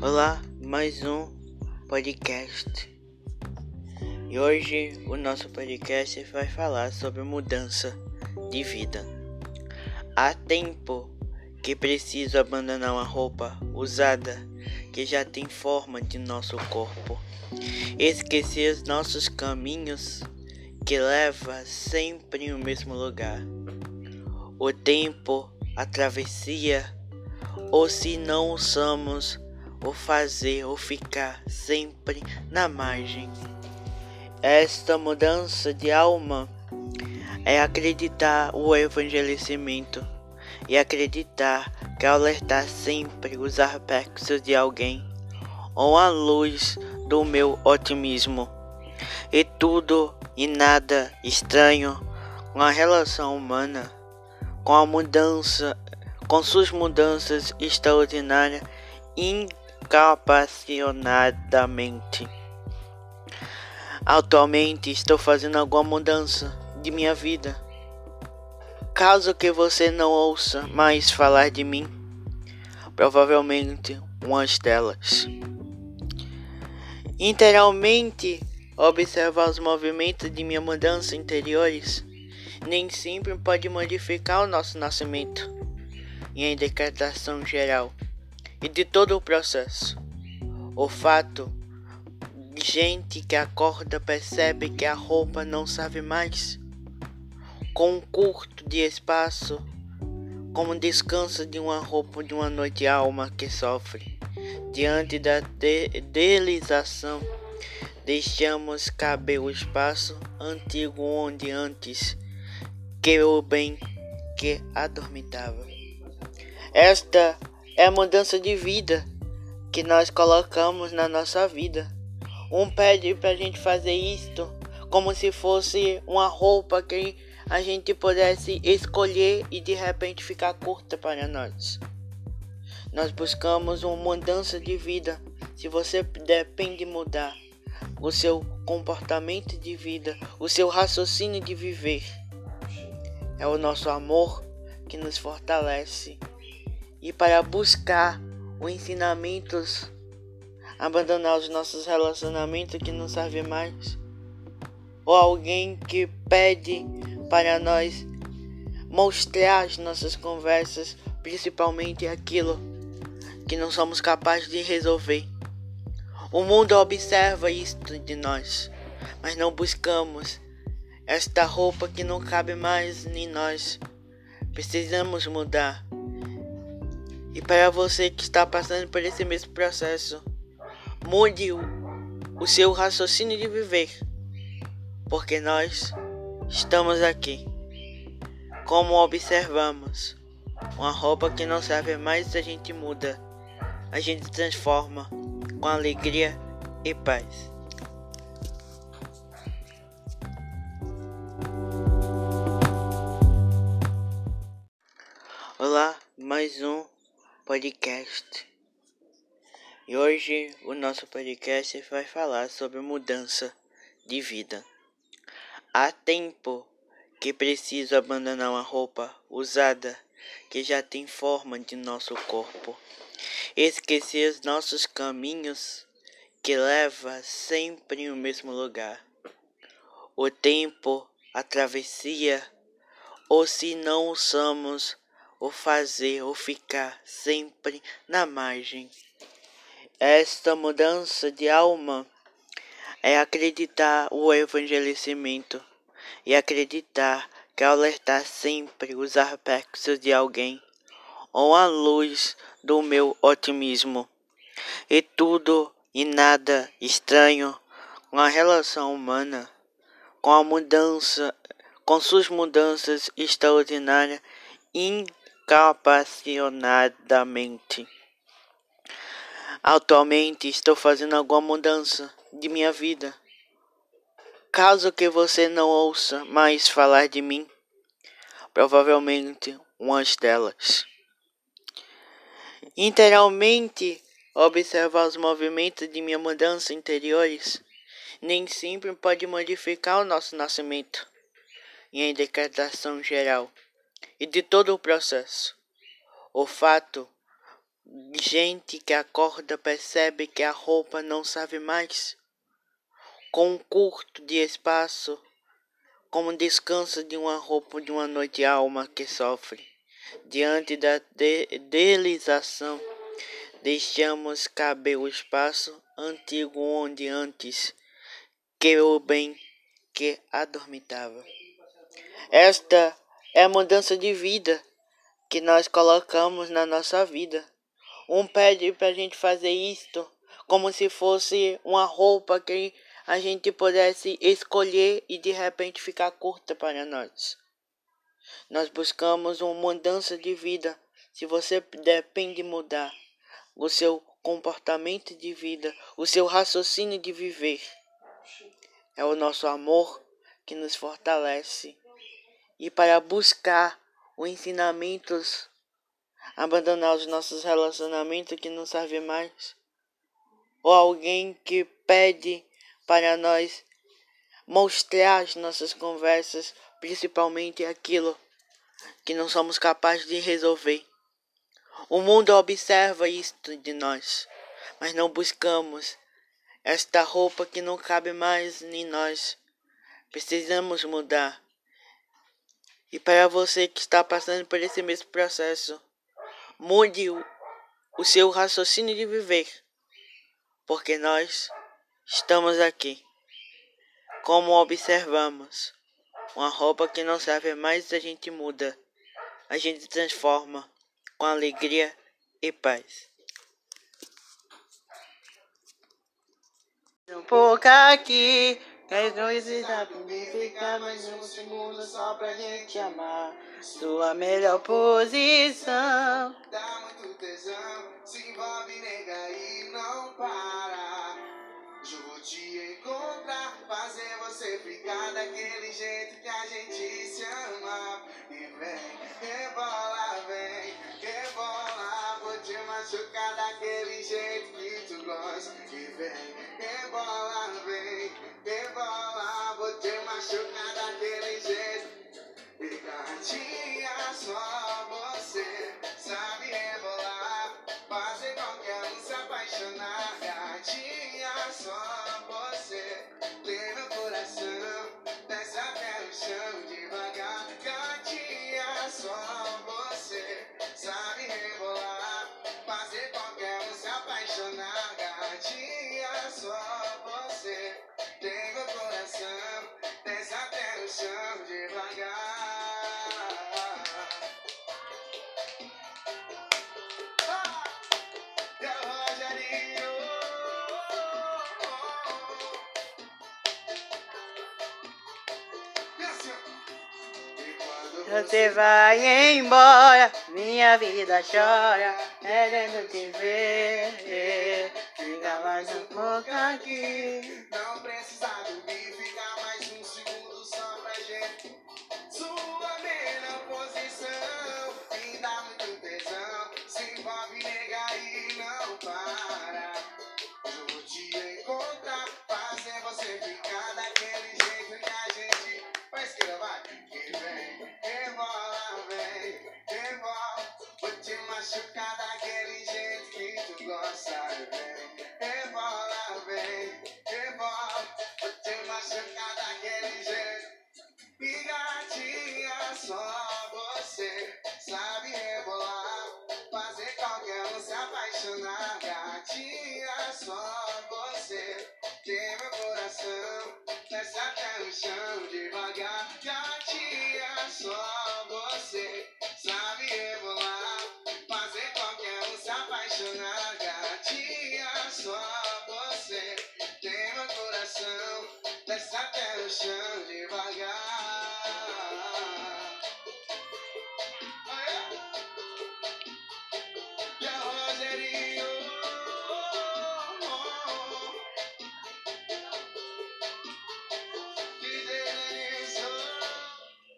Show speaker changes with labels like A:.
A: Olá, mais um podcast. E hoje o nosso podcast vai falar sobre mudança de vida. Há tempo que preciso abandonar uma roupa usada que já tem forma de nosso corpo. Esquecer os nossos caminhos que leva sempre no mesmo lugar. O tempo, a travessia, ou se não usamos o fazer ou ficar sempre na margem. Esta mudança de alma é acreditar o evangelicimento e acreditar que alertar sempre os aspectos de alguém ou a luz do meu otimismo e tudo e nada estranho com a relação humana, com a mudança, com suas mudanças extraordinárias incapacionadamente. Atualmente estou fazendo alguma mudança de minha vida. Caso que você não ouça mais falar de mim, provavelmente umas delas. Integralmente observar os movimentos de minha mudança interiores nem sempre pode modificar o nosso nascimento e a decretação geral e de todo o processo. O fato de gente que acorda percebe que a roupa não serve mais. Com um curto de espaço, como descanso de uma roupa de uma noite alma que sofre. Diante da de idealização, deixamos caber o espaço antigo onde antes que o bem que adormitava. Esta é a mudança de vida que nós colocamos na nossa vida. Um pede pra gente fazer isto como se fosse uma roupa que a gente pudesse escolher e de repente ficar curta para nós. Nós buscamos uma mudança de vida. Se você depende de mudar o seu comportamento de vida, o seu raciocínio de viver, é o nosso amor que nos fortalece e para buscar os ensinamentos, abandonar os nossos relacionamentos que não servem mais, ou alguém que pede para nós mostrar as nossas conversas, principalmente aquilo que não somos capazes de resolver. O mundo observa isto de nós, mas não buscamos esta roupa que não cabe mais em nós. Precisamos mudar. E para você que está passando por esse mesmo processo, mude o, o seu raciocínio de viver, porque nós estamos aqui. Como observamos, uma roupa que não serve mais a gente muda, a gente transforma com alegria e paz. Olá, mais um podcast. E hoje o nosso podcast vai falar sobre mudança de vida. Há tempo que preciso abandonar uma roupa usada que já tem forma de nosso corpo. Esquecer os nossos caminhos que leva sempre no mesmo lugar. O tempo, a travessia, ou se não usamos o fazer ou ficar sempre na margem. Esta mudança de alma é acreditar o evangelicimento e acreditar que alertar sempre os aspectos de alguém ou a luz do meu otimismo e tudo e nada estranho com a relação humana, com a mudança, com suas mudanças extraordinárias incapacionadamente. Atualmente estou fazendo alguma mudança de minha vida. Caso que você não ouça mais falar de mim, provavelmente umas delas. Integralmente observar os movimentos de minha mudança interiores nem sempre pode modificar o nosso nascimento e a decretação geral e de todo o processo. O fato Gente que acorda percebe que a roupa não serve mais. Com um curto de espaço, como descanso de uma roupa de uma noite alma que sofre. Diante da de idealização, deixamos caber o espaço antigo onde antes que o bem que adormitava. Esta é a mudança de vida que nós colocamos na nossa vida. Um pede para a gente fazer isto como se fosse uma roupa que a gente pudesse escolher e de repente ficar curta para nós. Nós buscamos uma mudança de vida. Se você depende mudar o seu comportamento de vida, o seu raciocínio de viver, é o nosso amor que nos fortalece. E para buscar os ensinamentos abandonar os nossos relacionamentos que não servem mais, ou alguém que pede para nós mostrar as nossas conversas, principalmente aquilo que não somos capazes de resolver. O mundo observa isto de nós, mas não buscamos esta roupa que não cabe mais em nós. Precisamos mudar. E para você que está passando por esse mesmo processo, Mude o, o seu raciocínio de viver, porque nós estamos aqui. Como observamos, uma roupa que não serve mais a gente muda, a gente transforma com alegria e paz. Um pouco aqui Quer coisa ficar mais um segundo só pra gente amar. Sua melhor posição.
B: Dá muito tesão, se envolve, nega, e não para. Vou te encontrar, fazer você ficar daquele jeito que a gente se ama. E vem, rebola, vem, rebola. Vou te machucar daquele jeito que tu gosta. E vem, rebola, Machucar daquele jeito. E gatinha, só você sabe rebolar. Fazer qualquer um se apaixonar. Gatinha, só Você
A: vai embora, minha vida chora, querendo te ver. Fica mais um pouco aqui.
B: Tu gosta. Esa canción lleva